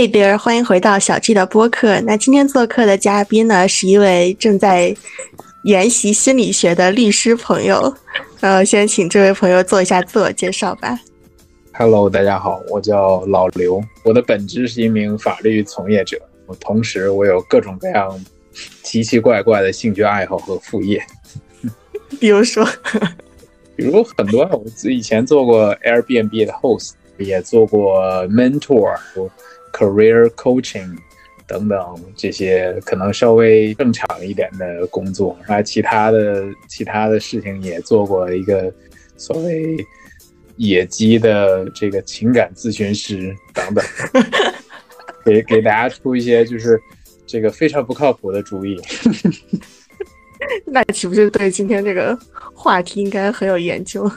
Hey there，欢迎回到小 G 的播客。那今天做客的嘉宾呢，是一位正在研习心理学的律师朋友。呃，先请这位朋友做一下自我介绍吧。Hello，大家好，我叫老刘，我的本职是一名法律从业者，我同时我有各种各样奇奇怪怪的兴趣爱好和副业。比如说，比如很多，我以前做过 Airbnb 的 host，也做过 mentor。Career coaching 等等这些可能稍微正常一点的工作，然后其他的其他的事情也做过一个所谓野鸡的这个情感咨询师等等，给给大家出一些就是这个非常不靠谱的主意。那岂不是对今天这个话题应该很有研究？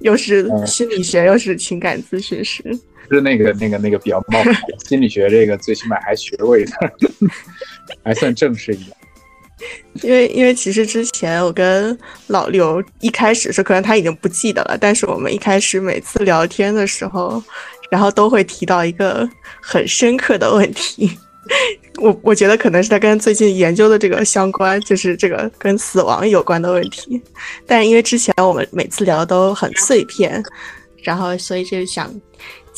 又是心理学，又是情感咨询师。是那个那个那个比较冒昧，心理学这个最起码还学过一点，还算正式一点。因为因为其实之前我跟老刘一开始是可能他已经不记得了，但是我们一开始每次聊天的时候，然后都会提到一个很深刻的问题。我我觉得可能是他跟最近研究的这个相关，就是这个跟死亡有关的问题。但因为之前我们每次聊都很碎片，然后所以就想。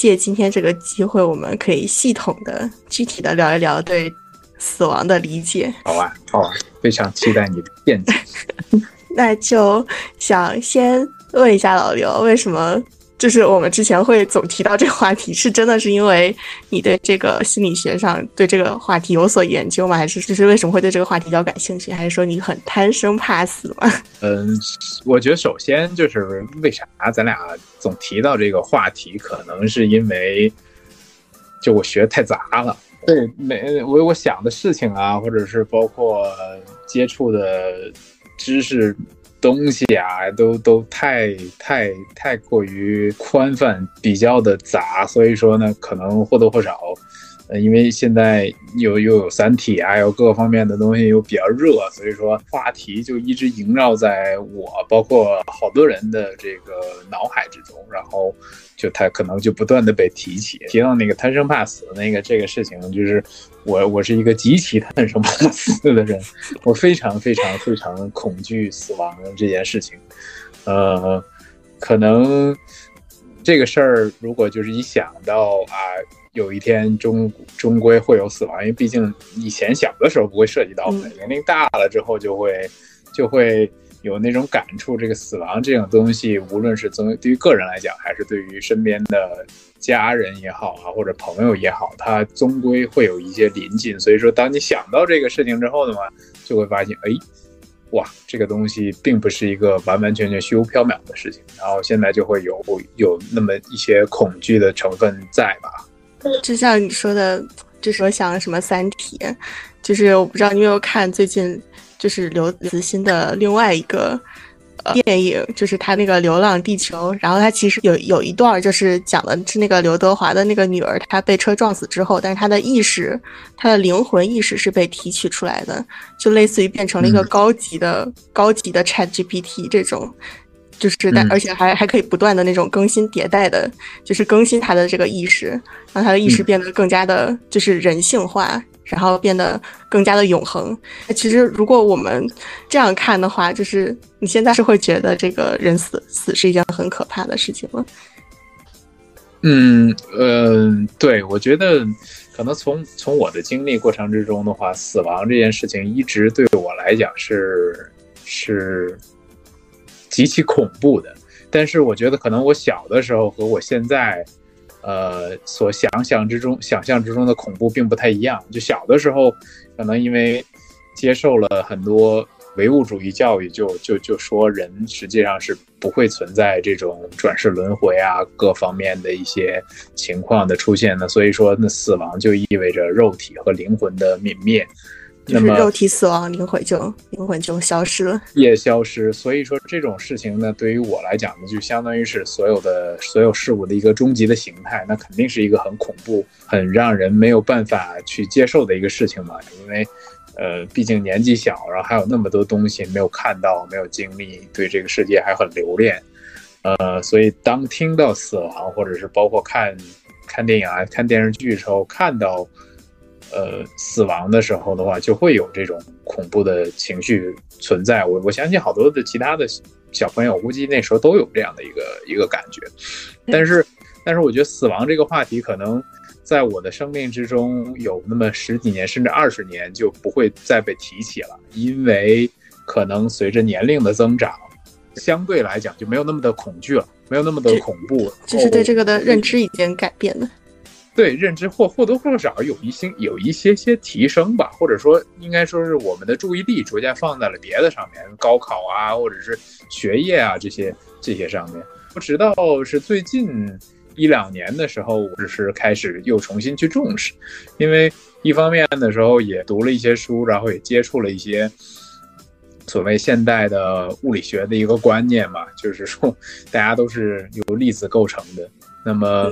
借今天这个机会，我们可以系统的、具体的聊一聊对死亡的理解。好啊，好啊，非常期待你的见解。那就想先问一下老刘，为什么？就是我们之前会总提到这个话题，是真的是因为你对这个心理学上对这个话题有所研究吗？还是就是为什么会对这个话题比较感兴趣？还是说你很贪生怕死吗？嗯，我觉得首先就是为啥咱俩总提到这个话题，可能是因为就我学太杂了。对，每我我想的事情啊，或者是包括接触的知识。东西啊，都都太太太过于宽泛，比较的杂，所以说呢，可能或多或少。呃，因为现在又又有三体啊，有各个方面的东西又比较热，所以说话题就一直萦绕在我，包括好多人的这个脑海之中，然后就他可能就不断的被提起，提到那个贪生怕死那个这个事情，就是我我是一个极其贪生怕死的人，我非常非常非常恐惧死亡这件事情，呃，可能这个事儿如果就是一想到啊。有一天终终归会有死亡，因为毕竟以前小的时候不会涉及到，年龄大了之后就会就会有那种感触。这个死亡这种东西，无论是从对于个人来讲，还是对于身边的家人也好啊，或者朋友也好，它终归会有一些临近。所以说，当你想到这个事情之后的话，就会发现，哎，哇，这个东西并不是一个完完全全虚无缥缈的事情。然后现在就会有有那么一些恐惧的成分在吧。就像你说的，就是我想什么《三体》，就是我不知道你有没有看最近就是刘慈欣的另外一个电影，就是他那个《流浪地球》，然后他其实有有一段就是讲的是那个刘德华的那个女儿，她被车撞死之后，但是她的意识，她的灵魂意识是被提取出来的，就类似于变成了一个高级的高级的 Chat GPT 这种。就是，但而且还还可以不断的那种更新迭代的，就是更新他的这个意识，让他的意识变得更加的，就是人性化，然后变得更加的永恒。其实，如果我们这样看的话，就是你现在是会觉得这个人死死是一件很可怕的事情吗？嗯呃，对，我觉得可能从从我的经历过程之中的话，死亡这件事情一直对我来讲是是。极其恐怖的，但是我觉得可能我小的时候和我现在，呃，所想象之中、想象之中的恐怖并不太一样。就小的时候，可能因为接受了很多唯物主义教育，就就就说人实际上是不会存在这种转世轮回啊，各方面的一些情况的出现的。所以说，那死亡就意味着肉体和灵魂的泯灭。就是肉体死亡，灵魂就灵魂就消失了，也消失。所以说这种事情呢，对于我来讲呢，就相当于是所有的所有事物的一个终极的形态，那肯定是一个很恐怖、很让人没有办法去接受的一个事情嘛。因为，呃，毕竟年纪小，然后还有那么多东西没有看到、没有经历，对这个世界还很留恋。呃，所以当听到死亡，或者是包括看。看电影啊、看电视剧的时候看到，呃，死亡的时候的话，就会有这种恐怖的情绪存在。我我相信好多的其他的小朋友，估计那时候都有这样的一个一个感觉。但是，但是我觉得死亡这个话题，可能在我的生命之中有那么十几年，甚至二十年就不会再被提起了，因为可能随着年龄的增长。相对来讲就没有那么的恐惧了，没有那么的恐怖，就是对这个的认知已经改变了。对认知或或多或少有一些有一些些提升吧，或者说应该说是我们的注意力逐渐放在了别的上面，高考啊，或者是学业啊这些这些上面。直到是最近一两年的时候，我只是开始又重新去重视，因为一方面的时候也读了一些书，然后也接触了一些。所谓现代的物理学的一个观念嘛，就是说大家都是由粒子构成的。那么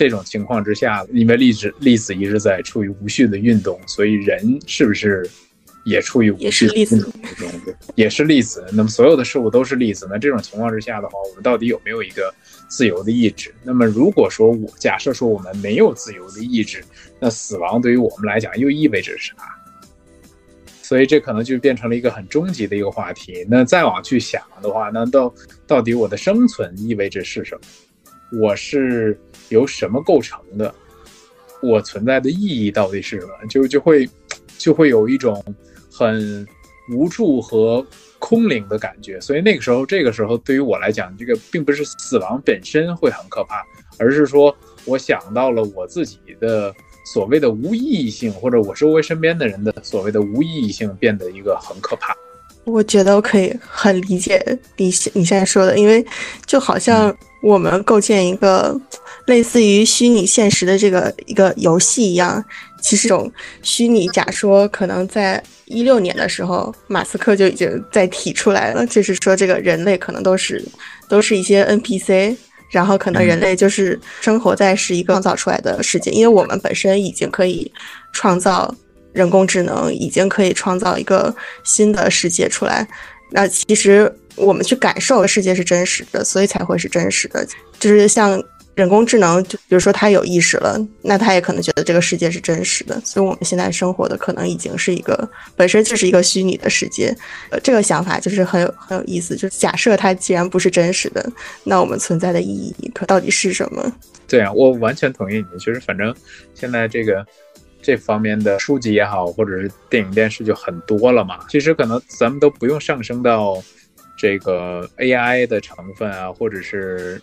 这种情况之下，因为粒子粒子一直在处于无序的运动，所以人是不是也处于无序的运动中？也是粒子。那么所有的事物都是粒子。那这种情况之下的话，我们到底有没有一个自由的意志？那么如果说我假设说我们没有自由的意志，那死亡对于我们来讲又意味着啥？所以这可能就变成了一个很终极的一个话题。那再往去想的话，那到到底我的生存意味着是什么？我是由什么构成的？我存在的意义到底是什么？就就会就会有一种很无助和空灵的感觉。所以那个时候，这个时候对于我来讲，这个并不是死亡本身会很可怕，而是说我想到了我自己的。所谓的无意义性，或者我周围身边的人的所谓的无意义性，变得一个很可怕。我觉得我可以很理解你你现在说的，因为就好像我们构建一个类似于虚拟现实的这个一个游戏一样，其实这种虚拟假说可能在一六年的时候，马斯克就已经在提出来了，就是说这个人类可能都是 都是一些 NPC。然后可能人类就是生活在是一个创造出来的世界，因为我们本身已经可以创造人工智能，已经可以创造一个新的世界出来。那其实我们去感受世界是真实的，所以才会是真实的，就是像。人工智能，就比如说它有意识了，那它也可能觉得这个世界是真实的，所以我们现在生活的可能已经是一个本身就是一个虚拟的世界。呃，这个想法就是很有很有意思，就是假设它既然不是真实的，那我们存在的意义可到底是什么？对啊，我完全同意你。就是反正现在这个这方面的书籍也好，或者是电影电视就很多了嘛。其实可能咱们都不用上升到这个 AI 的成分啊，或者是。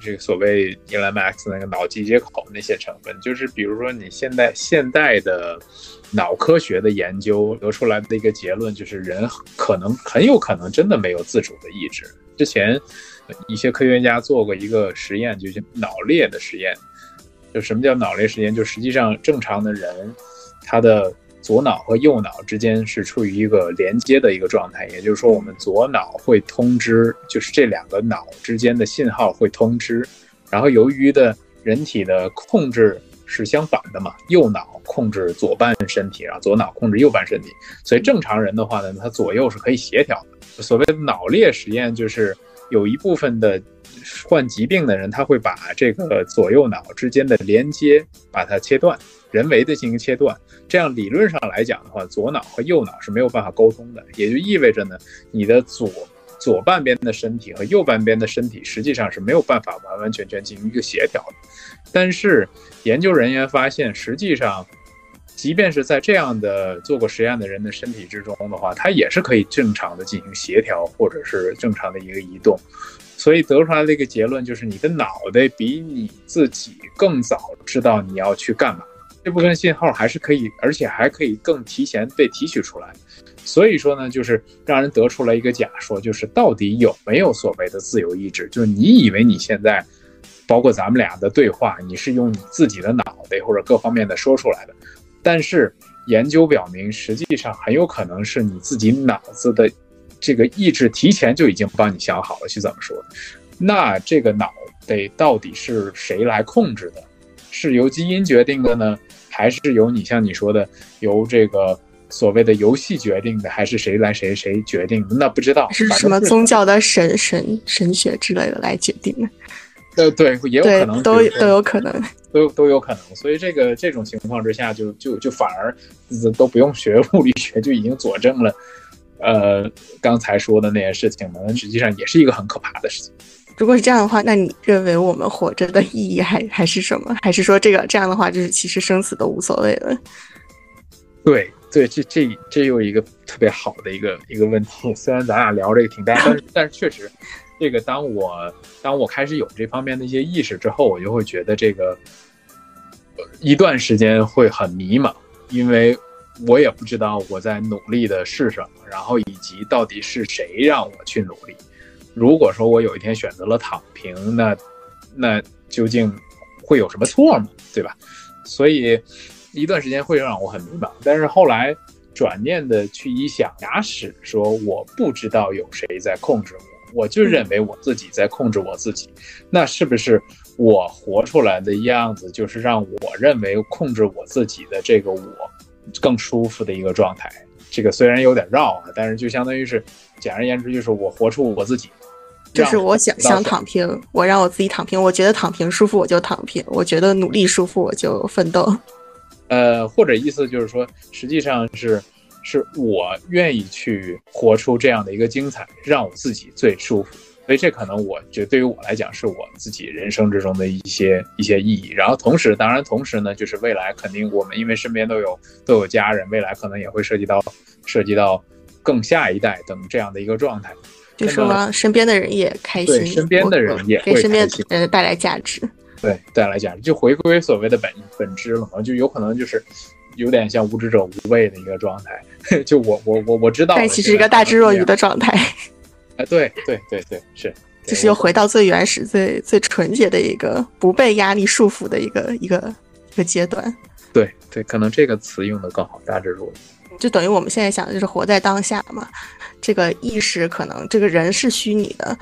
这个所谓 Elon Musk 那个脑机接口那些成分，就是比如说你现在现代的脑科学的研究得出来的一个结论，就是人可能很有可能真的没有自主的意志。之前一些科学家做过一个实验，就是脑裂的实验。就什么叫脑裂实验？就实际上正常的人他的。左脑和右脑之间是处于一个连接的一个状态，也就是说，我们左脑会通知，就是这两个脑之间的信号会通知。然后，由于的人体的控制是相反的嘛，右脑控制左半身体，然后左脑控制右半身体，所以正常人的话呢，他左右是可以协调的。所谓的脑裂实验，就是有一部分的患疾病的人，他会把这个左右脑之间的连接把它切断。人为的进行切断，这样理论上来讲的话，左脑和右脑是没有办法沟通的，也就意味着呢，你的左左半边的身体和右半边的身体实际上是没有办法完完全全进行一个协调的。但是研究人员发现，实际上，即便是在这样的做过实验的人的身体之中的话，它也是可以正常的进行协调，或者是正常的一个移动。所以得出来的一个结论就是，你的脑袋比你自己更早知道你要去干嘛。这部分信号还是可以，而且还可以更提前被提取出来。所以说呢，就是让人得出了一个假说，就是到底有没有所谓的自由意志？就是你以为你现在，包括咱们俩的对话，你是用你自己的脑袋或者各方面的说出来的，但是研究表明，实际上很有可能是你自己脑子的这个意志提前就已经帮你想好了去怎么说。那这个脑袋到底是谁来控制的？是由基因决定的呢？还是由你像你说的，由这个所谓的游戏决定的，还是谁来谁谁决定？那不知道是什么宗教的神神神学之类的来决定的。呃，对，也有可能都都有可能。都都有可能。所以这个这种情况之下，就就就反而都不用学物理学，就已经佐证了，呃，刚才说的那些事情呢，实际上也是一个很可怕的事情。如果是这样的话，那你认为我们活着的意义还还是什么？还是说这个这样的话，就是其实生死都无所谓了？对对，这这这又一个特别好的一个一个问题。虽然咱俩聊这个挺大，但是但是确实。这个，当我当我开始有这方面的一些意识之后，我就会觉得这个一段时间会很迷茫，因为我也不知道我在努力的是什么，然后以及到底是谁让我去努力。如果说我有一天选择了躺平，那那究竟会有什么错吗？对吧？所以一段时间会让我很迷茫，但是后来转念的去一想，假使说我不知道有谁在控制我。我就认为我自己在控制我自己，那是不是我活出来的样子就是让我认为控制我自己的这个我更舒服的一个状态？这个虽然有点绕啊，但是就相当于是，简而言之就是我活出我自己，就是我想想躺平，我让我自己躺平，我觉得躺平舒服我就躺平，我觉得努力舒服我就奋斗。呃，或者意思就是说，实际上是。是我愿意去活出这样的一个精彩，让我自己最舒服。所以这可能我觉得对于我来讲是我自己人生之中的一些一些意义。然后同时，当然同时呢，就是未来肯定我们因为身边都有都有家人，未来可能也会涉及到涉及到更下一代等这样的一个状态。就是说身边的人也开心，身边的人也给身边的人带来价值，对带来价值，就回归所谓的本本质了嘛，就有可能就是。有点像无知者无畏的一个状态，就我我我我知道，但其实一个大智若愚的状态。哎，对对对对，是，就是又回到最原始、最最纯洁的一个不被压力束缚的一个一个一个阶段。对对，可能这个词用的更好，大智若愚。就等于我们现在想的就是活在当下嘛，这个意识可能这个人是虚拟的。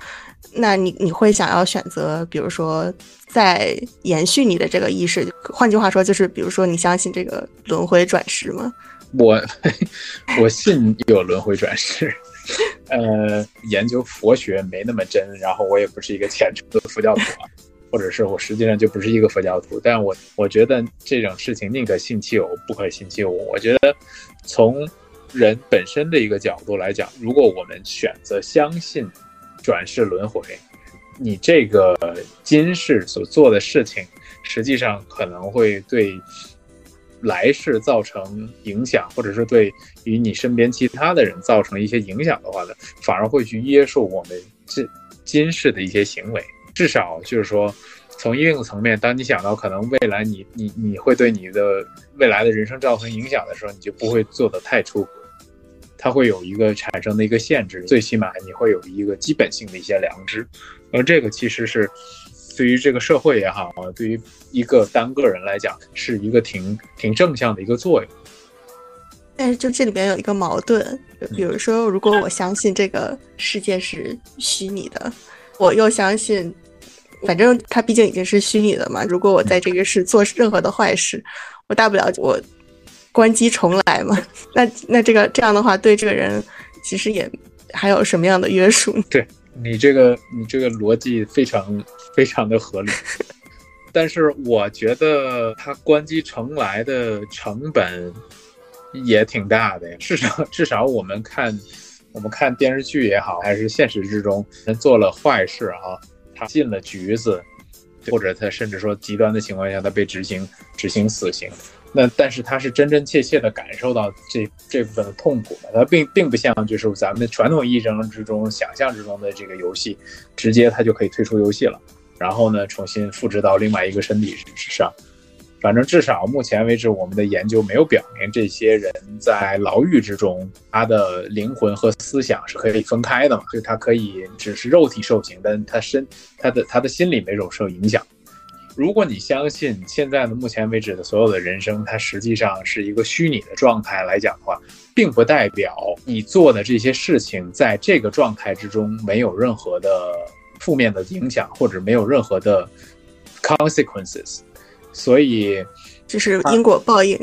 那你你会想要选择，比如说在延续你的这个意识，换句话说，就是比如说你相信这个轮回转世吗？我 我信有轮回转世，呃，研究佛学没那么真，然后我也不是一个虔诚的佛教徒，或者是我实际上就不是一个佛教徒，但我我觉得这种事情宁可信其有，不可信其无。我觉得从人本身的一个角度来讲，如果我们选择相信。转世轮回，你这个今世所做的事情，实际上可能会对来世造成影响，或者是对于你身边其他的人造成一些影响的话呢，反而会去约束我们这今世的一些行为。至少就是说，从应用层面，当你想到可能未来你你你会对你的未来的人生造成影响的时候，你就不会做的太出格。它会有一个产生的一个限制，最起码你会有一个基本性的一些良知，而这个其实是对于这个社会也好，对于一个单个人来讲，是一个挺挺正向的一个作用。但是就这里边有一个矛盾，比如说，如果我相信这个世界是虚拟的，我又相信，反正它毕竟已经是虚拟的嘛。如果我在这个世做任何的坏事，我大不了我。关机重来嘛？那那这个这样的话，对这个人其实也还有什么样的约束？对你这个你这个逻辑非常非常的合理，但是我觉得他关机重来的成本也挺大的呀。至少 至少我们看我们看电视剧也好，还是现实之中人做了坏事啊，他进了局子，或者他甚至说极端的情况下，他被执行执行死刑。那但是他是真真切切的感受到这这部分的痛苦的，他并并不像就是咱们传统意义上之中想象之中的这个游戏，直接他就可以退出游戏了，然后呢重新复制到另外一个身体之上。反正至少目前为止，我们的研究没有表明这些人在牢狱之中，他的灵魂和思想是可以分开的嘛？就他可以只是肉体受刑，但他身他的他的心理没有受影响。如果你相信现在的目前为止的所有的人生，它实际上是一个虚拟的状态来讲的话，并不代表你做的这些事情在这个状态之中没有任何的负面的影响，或者没有任何的 consequences。所以，这是因果报应。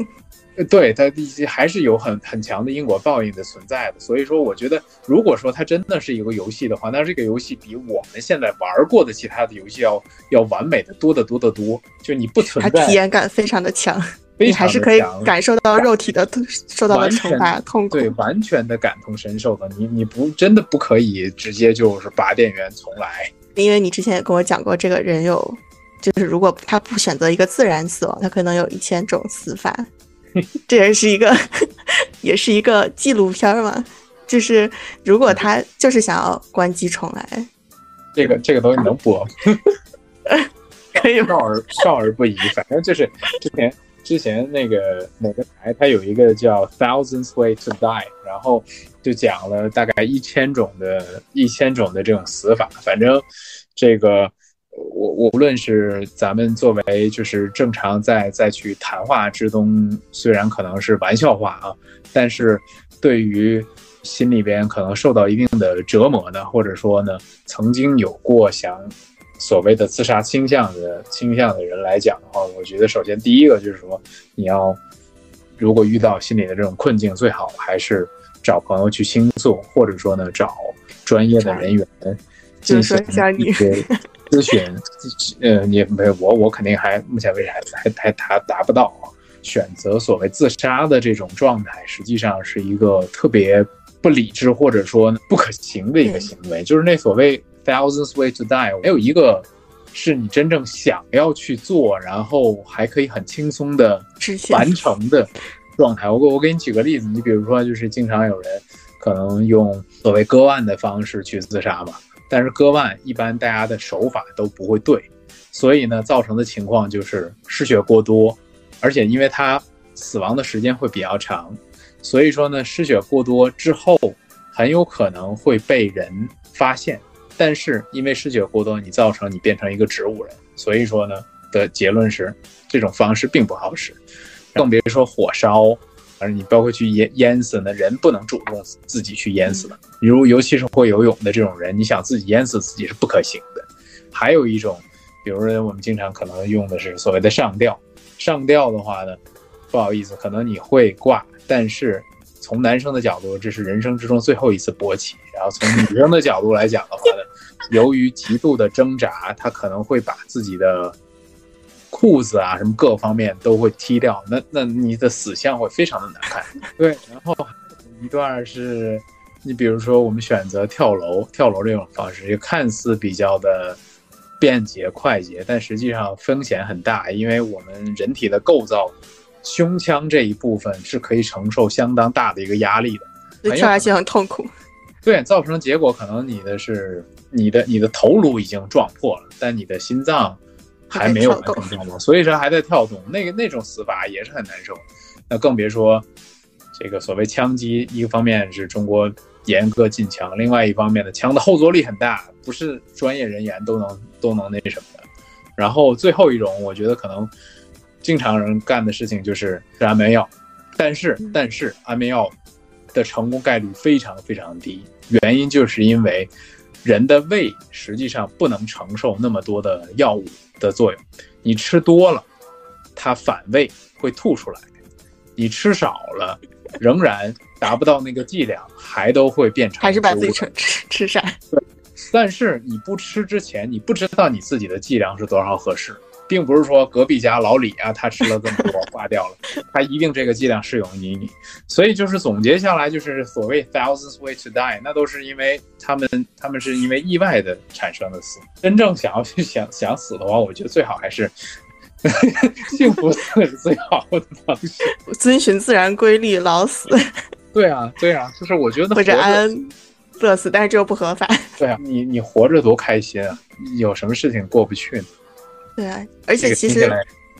对它还是有很很强的因果报应的存在的。所以说，我觉得如果说它真的是一个游戏的话，那这个游戏比我们现在玩过的其他的游戏要要完美的多得多得多。就你不存在，体验感非常的强，你还是可以感受到肉体的受到的惩罚痛苦，对，完全的感同身受的。你你不真的不可以直接就是拔电源重来，因为你之前也跟我讲过，这个人有。就是如果他不选择一个自然死亡，他可能有一千种死法。这也是一个，也是一个纪录片嘛。就是如果他就是想要关机重来，这个这个东西能播？可以 少儿少儿不宜。反正就是之前之前那个哪个台，它有一个叫《Thousands Way to Die》，然后就讲了大概一千种的一千种的这种死法。反正这个。我我无论是咱们作为就是正常在再去谈话之中，虽然可能是玩笑话啊，但是对于心里边可能受到一定的折磨的，或者说呢曾经有过想所谓的自杀倾向的倾向的人来讲的话，我觉得首先第一个就是说，你要如果遇到心理的这种困境，最好还是找朋友去倾诉，或者说呢找专业的人员进行一些。咨询，呃，你没有我，我肯定还目前为止还还还达达不到啊。选择所谓自杀的这种状态，实际上是一个特别不理智或者说不可行的一个行为。就是那所谓 thousands way to die，没有一个是你真正想要去做，然后还可以很轻松的完成的状态。我我给你举个例子，你比如说，就是经常有人可能用所谓割腕的方式去自杀嘛。但是割腕一般大家的手法都不会对，所以呢，造成的情况就是失血过多，而且因为他死亡的时间会比较长，所以说呢，失血过多之后很有可能会被人发现。但是因为失血过多，你造成你变成一个植物人，所以说呢的结论是这种方式并不好使，更别说火烧。而你包括去淹淹死呢，人不能主动自己去淹死的。比如尤其是会游泳的这种人，你想自己淹死自己是不可行的。还有一种，比如说我们经常可能用的是所谓的上吊。上吊的话呢，不好意思，可能你会挂，但是从男生的角度，这是人生之中最后一次勃起。然后从女生的角度来讲的话呢，由于极度的挣扎，他可能会把自己的。裤子啊，什么各方面都会踢掉，那那你的死相会非常的难看。对，然后一段是，你比如说我们选择跳楼，跳楼这种方式就看似比较的便捷快捷，但实际上风险很大，因为我们人体的构造，胸腔这一部分是可以承受相当大的一个压力的，跳下去很痛苦。对，造成的结果可能你的是你的你的头颅已经撞破了，但你的心脏。还没有完成跳动，所以说还在跳动，那个那种死法也是很难受。那更别说这个所谓枪击，一个方面是中国严格禁枪，另外一方面的枪的后坐力很大，不是专业人员都能都能那什么的。然后最后一种，我觉得可能经常人干的事情就是吃安眠药，但是但是安眠药的成功概率非常非常低，原因就是因为人的胃实际上不能承受那么多的药物。的作用，你吃多了，它反胃会吐出来；你吃少了，仍然达不到那个剂量，还都会变成还是把自己吃 吃晒。对，但是你不吃之前，你不知道你自己的剂量是多少合适。并不是说隔壁家老李啊，他吃了这么多挂掉了，他一定这个剂量适用于你。所以就是总结下来，就是所谓 thousands way to die，那都是因为他们他们是因为意外的产生的死。真正想要去想想死的话，我觉得最好还是 幸福死是最好的方式，遵循自然规律，老死。对啊，对啊，就是我觉得或者安乐死，但是这又不合法。对啊，你你活着多开心啊，有什么事情过不去呢？对啊，而且其实，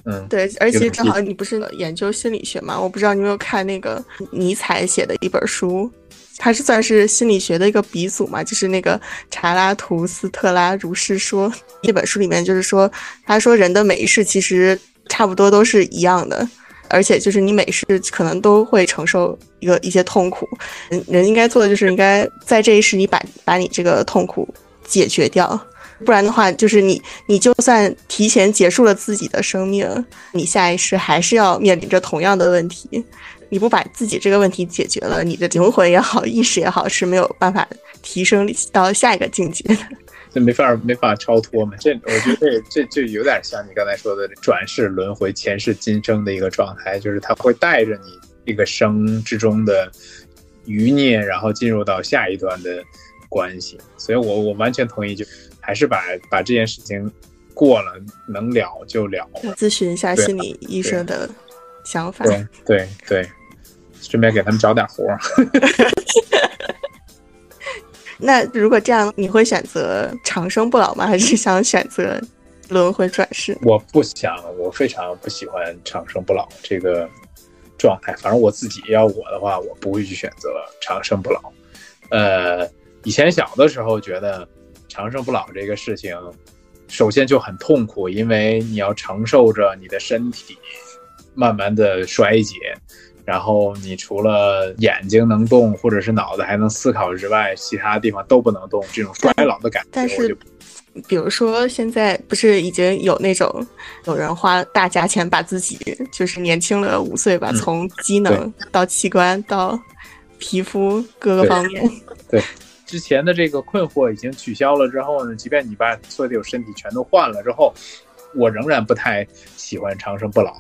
嗯，对，而且正好你不是研究心理学嘛？我不知道你有没有看那个尼采写的一本书，他是算是心理学的一个鼻祖嘛？就是那个《查拉图斯特拉如是说》这本书里面，就是说，他说人的每一世其实差不多都是一样的，而且就是你每世可能都会承受一个一些痛苦，人人应该做的就是应该在这一世你把把你这个痛苦解决掉。不然的话，就是你你就算提前结束了自己的生命，你下一世还是要面临着同样的问题。你不把自己这个问题解决了，你的灵魂也好，意识也好，是没有办法提升 到下一个境界的。这没法没法超脱嘛？这我觉得这这就有点像你刚才说的转世轮回、前世今生的一个状态，就是他会带着你这个生之中的余孽，然后进入到下一段的关系。所以，我我完全同意，就还是把把这件事情过了，能了就了。咨询一下心理医生的想法。对对对，顺便给他们找点活。那如果这样，你会选择长生不老吗？还是想选择轮回转世？我不想，我非常不喜欢长生不老这个状态。反正我自己要我的话，我不会去选择长生不老。呃，以前小的时候觉得长生不老这个事情，首先就很痛苦，因为你要承受着你的身体慢慢的衰竭。然后你除了眼睛能动，或者是脑子还能思考之外，其他地方都不能动，这种衰老的感觉。但是，比如说现在不是已经有那种有人花大价钱把自己就是年轻了五岁吧，从机能到器官到皮肤各个方面。对，之前的这个困惑已经取消了之后呢，即便你把所有身体全都换了之后，我仍然不太喜欢长生不老。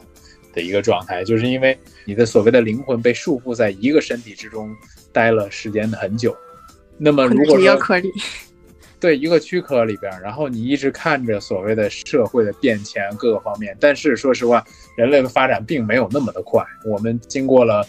的一个状态，就是因为你的所谓的灵魂被束缚在一个身体之中待了时间很久。那么如果说对一个躯壳里边，然后你一直看着所谓的社会的变迁各个方面，但是说实话，人类的发展并没有那么的快。我们经过了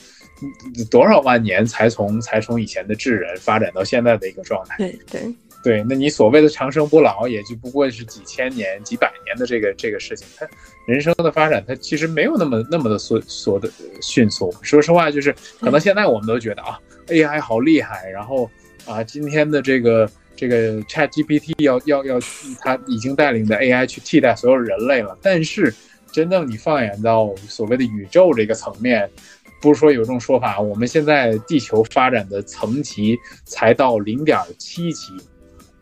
多少万年才从才从以前的智人发展到现在的一个状态。对对。对，那你所谓的长生不老，也就不过是几千年、几百年的这个这个事情。它人生的发展，它其实没有那么那么的缩缩的迅速。说实话，就是可能现在我们都觉得啊，AI 好厉害，然后啊，今天的这个这个 ChatGPT 要要要，它已经带领的 AI 去替代所有人类了。但是，真正你放眼到所谓的宇宙这个层面，不是说有这种说法，我们现在地球发展的层级才到零点七级。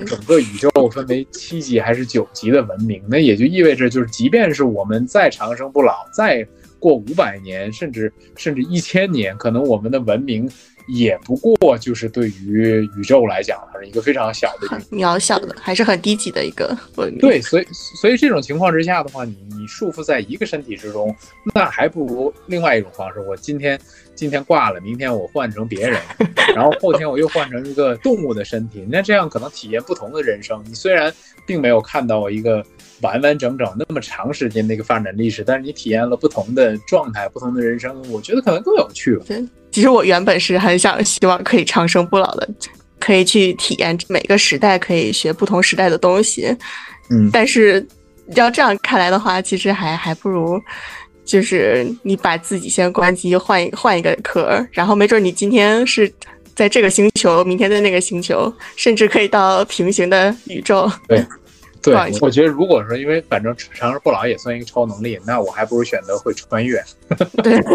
整个宇宙分为七级还是九级的文明，那也就意味着，就是即便是我们再长生不老，再过五百年，甚至甚至一千年，可能我们的文明。也不过就是对于宇宙来讲，它是一个非常小的、渺小的，还是很低级的一个文明。对，所以所以这种情况之下的话，你你束缚在一个身体之中，那还不如另外一种方式。我今天今天挂了，明天我换成别人，然后后天我又换成一个动物的身体，那这样可能体验不同的人生。你虽然并没有看到一个完完整整那么长时间的一个发展历史，但是你体验了不同的状态、不同的人生，我觉得可能更有趣。对。其实我原本是很想希望可以长生不老的，可以去体验每个时代，可以学不同时代的东西。嗯，但是要这样看来的话，其实还还不如，就是你把自己先关机，换一换一个壳，然后没准你今天是在这个星球，明天在那个星球，甚至可以到平行的宇宙。对，对，我觉得如果说因为反正长生不老也算一个超能力，那我还不如选择会穿越。对。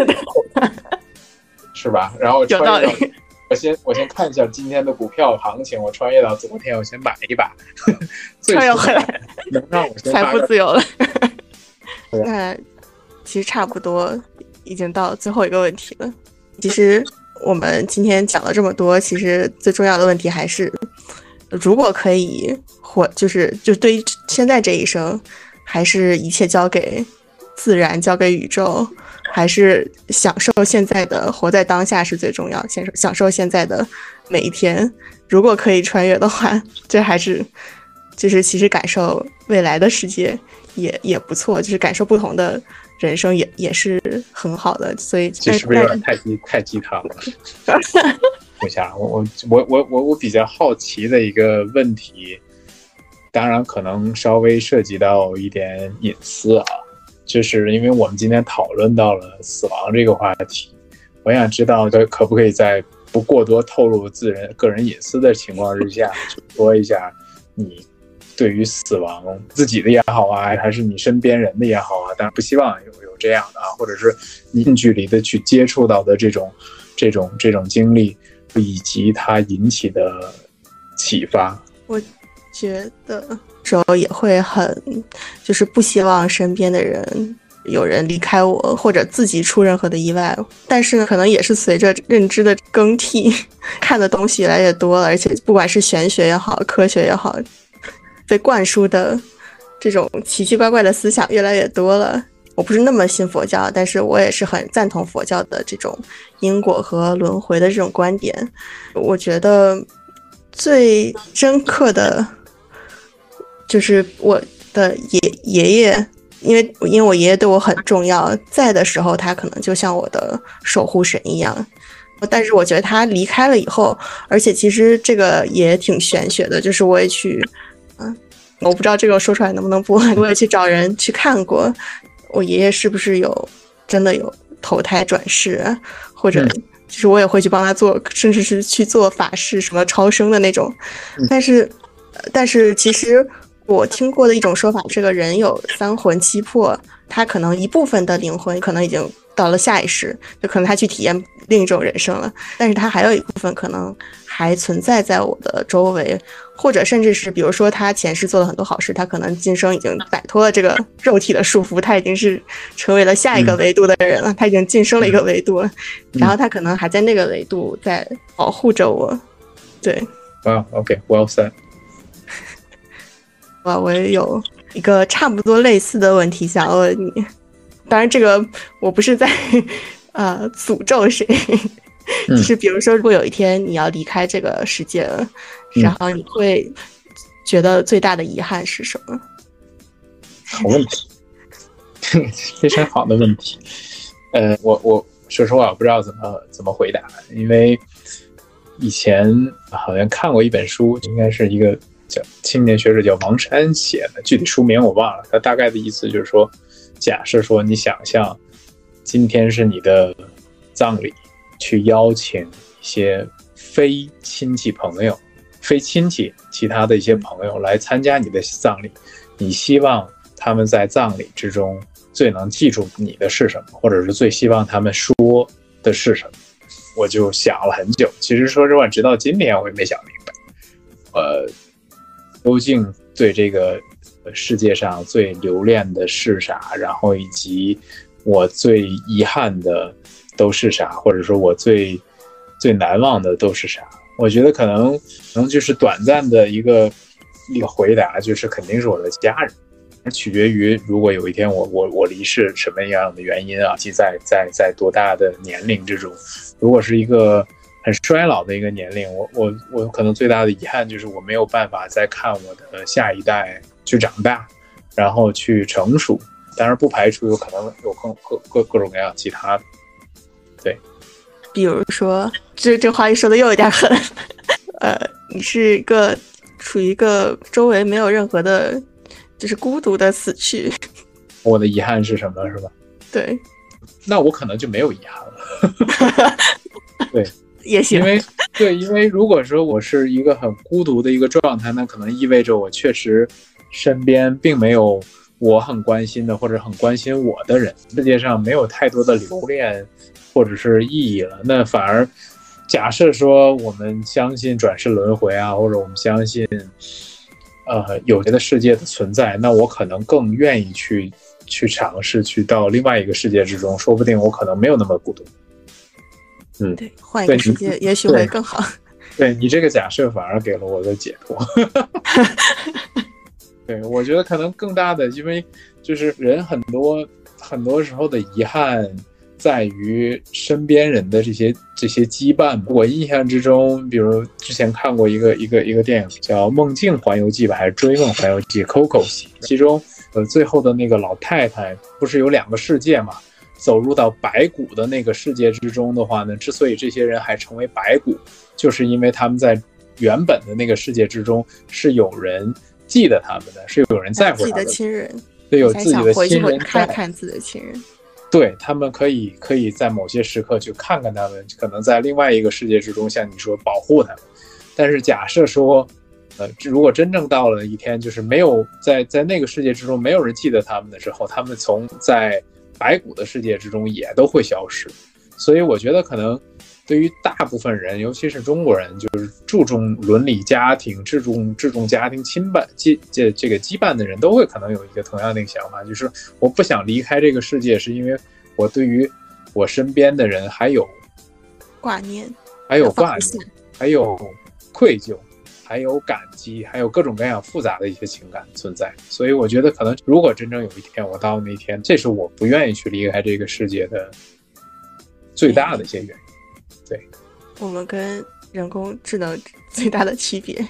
是吧？然后穿越，我先我先看一下今天的股票行情。我穿越到昨天，我先买一把，穿越回来，能让我财富自由了。那其实差不多已经到最后一个问题了。其实我们今天讲了这么多，其实最重要的问题还是，如果可以活，就是就对于现在这一生，还是一切交给自然，交给宇宙。还是享受现在的，活在当下是最重要。享受享受现在的每一天。如果可以穿越的话，这还是就是其实感受未来的世界也也不错，就是感受不同的人生也也是很好的。所以这是不是有点太鸡太鸡汤了？等一下，我我我我我我比较好奇的一个问题，当然可能稍微涉及到一点隐私啊。就是因为我们今天讨论到了死亡这个话题，我想知道，可不可以在不过多透露自人个人隐私的情况之下，说一下你对于死亡自己的也好啊，还是你身边人的也好啊，当然不希望有有这样的啊，或者是近距离的去接触到的这种这种这种经历，以及它引起的启发。我觉得。时候也会很，就是不希望身边的人有人离开我，或者自己出任何的意外。但是呢，可能也是随着认知的更替，看的东西越来越多了，而且不管是玄学也好，科学也好，被灌输的这种奇奇怪怪的思想越来越多了。我不是那么信佛教，但是我也是很赞同佛教的这种因果和轮回的这种观点。我觉得最深刻的，就是我的爷爷爷，因为因为我爷爷对我很重要，在的时候他可能就像我的守护神一样。但是我觉得他离开了以后，而且其实这个也挺玄学的，就是我也去，嗯，我不知道这个说出来能不能播，我也去找人去看过。我爷爷是不是有真的有投胎转世，或者就是我也会去帮他做，甚至是去做法事什么超生的那种。但是，但是其实我听过的一种说法，这个人有三魂七魄，他可能一部分的灵魂可能已经到了下一世，就可能他去体验另一种人生了，但是他还有一部分可能还存在在我的周围。或者甚至是，比如说他前世做了很多好事，他可能今生已经摆脱了这个肉体的束缚，他已经是成为了下一个维度的人了，他已经晋升了一个维度了，然后他可能还在那个维度在保护着我。对，啊，OK，Well said。哇，我也有一个差不多类似的问题想问你，当然这个我不是在 呃诅咒谁。就是比如说，如果有一天你要离开这个世界了，然后你会觉得最大的遗憾是什么？好问题，非常好的问题。呃，我我说实话，我不知道怎么怎么回答，因为以前好像看过一本书，应该是一个叫青年学者叫王山写的，具体书名我忘了。他大概的意思就是说，假设说你想象今天是你的葬礼。去邀请一些非亲戚朋友、非亲戚其他的一些朋友来参加你的葬礼，你希望他们在葬礼之中最能记住你的是什么，或者是最希望他们说的是什么？我就想了很久。其实说实话，直到今天我也没想明白，呃，究竟对这个世界上最留恋的是啥，然后以及我最遗憾的。都是啥，或者说我最最难忘的都是啥？我觉得可能可能就是短暂的一个一个回答，就是肯定是我的家人，那取决于如果有一天我我我离世什么样的原因啊，及在在在多大的年龄这种，如果是一个很衰老的一个年龄，我我我可能最大的遗憾就是我没有办法再看我的下一代去长大，然后去成熟，当然不排除有可能有更各各各种各样其他的。对，比如说，这这话一说的又有点狠，呃，你是一个处于一个周围没有任何的，就是孤独的死去。我的遗憾是什么？是吧？对，那我可能就没有遗憾了。对，也行。因为对，因为如果说我是一个很孤独的一个状态，那可能意味着我确实身边并没有我很关心的或者很关心我的人，世界上没有太多的留恋。或者是意义了，那反而假设说我们相信转世轮回啊，或者我们相信呃有别的世界的存在，那我可能更愿意去去尝试去到另外一个世界之中，说不定我可能没有那么孤独。嗯，对，换一个世界也许会更好。对你这个假设反而给了我的解脱。对，我觉得可能更大的，因为就是人很多很多时候的遗憾。在于身边人的这些这些羁绊。我印象之中，比如之前看过一个一个一个电影叫《梦境环游记》吧，还是《追梦环游记》？Coco，其中呃最后的那个老太太不是有两个世界嘛？走入到白骨的那个世界之中的话呢，之所以这些人还成为白骨，就是因为他们在原本的那个世界之中是有人记得他们的，是有人在乎自己的亲人，对，有自己的亲人看看自己的亲人。对他们可以可以在某些时刻去看看他们，可能在另外一个世界之中，像你说保护他们。但是假设说，呃，如果真正到了一天，就是没有在在那个世界之中没有人记得他们的时候，他们从在白骨的世界之中也都会消失。所以我觉得可能对于大部分人，尤其是中国人，就是注重伦理、家庭、注重注重家庭亲绊、羁这这个羁绊的人，都会可能有一个同样的一个想法，就是我不想离开这个世界，是因为我对于我身边的人还有挂念，还有挂念，还有愧疚。还有感激，还有各种各样复杂的一些情感存在，所以我觉得可能，如果真正有一天我到那天，这是我不愿意去离开这个世界的最大的一些原因。对，我们跟人工智能最大的区别，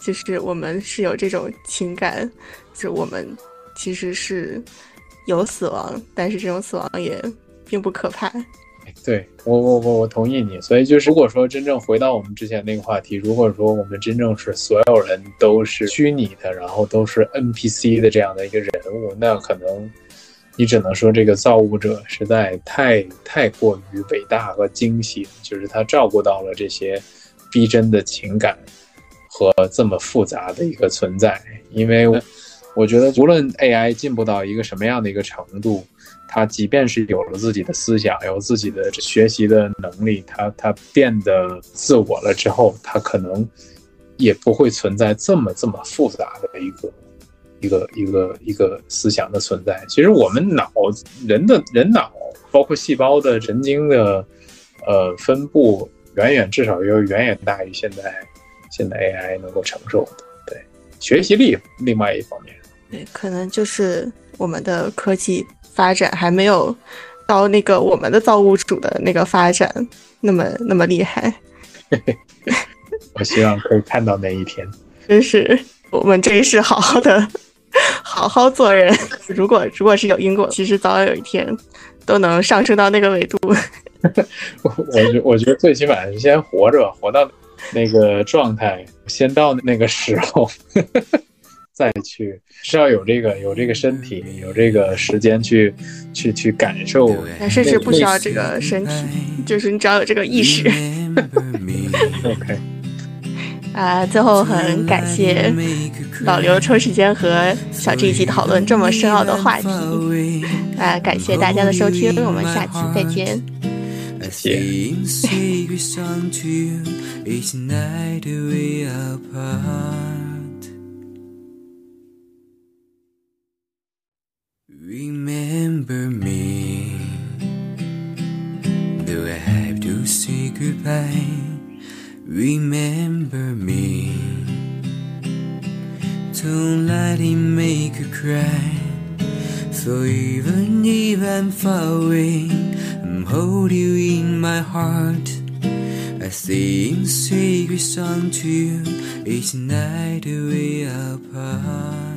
就是我们是有这种情感，就我们其实是有死亡，但是这种死亡也并不可怕。对我，我我我同意你。所以就是，如果说真正回到我们之前那个话题，如果说我们真正是所有人都是虚拟的，然后都是 NPC 的这样的一个人物，那可能你只能说这个造物者实在太太过于伟大和精细，就是他照顾到了这些逼真的情感和这么复杂的一个存在。因为我觉得，无论 AI 进步到一个什么样的一个程度。它即便是有了自己的思想，有自己的学习的能力，它它变得自我了之后，它可能也不会存在这么这么复杂的一个一个一个一个思想的存在。其实我们脑人的人脑，包括细胞的神经的呃分布，远远至少要远远大于现在现在 AI 能够承受的。对，学习力另外一方面，对，可能就是我们的科技。发展还没有到那个我们的造物主的那个发展那么那么厉害。我希望可以看到那一天。真是我们这一世好好的好好做人。如果如果是有因果，其实早晚有一天都能上升到那个维度。我我觉我觉得最起码先活着，活到那个状态，先到那个时候。再去是要有这个有这个身体有这个时间去去去感受，甚至不需要这个身体，就是你只要有这个意识。OK，啊，最后很感谢老刘抽时间和小 G 一起讨论这么深奥的话题。啊，感谢大家的收听，我们下期再见。谢谢。Remember me. Do I have to say goodbye? Remember me. Don't let him make you cry. So even if I'm far away, I'm holding you in my heart. I sing secret song to you each night we apart.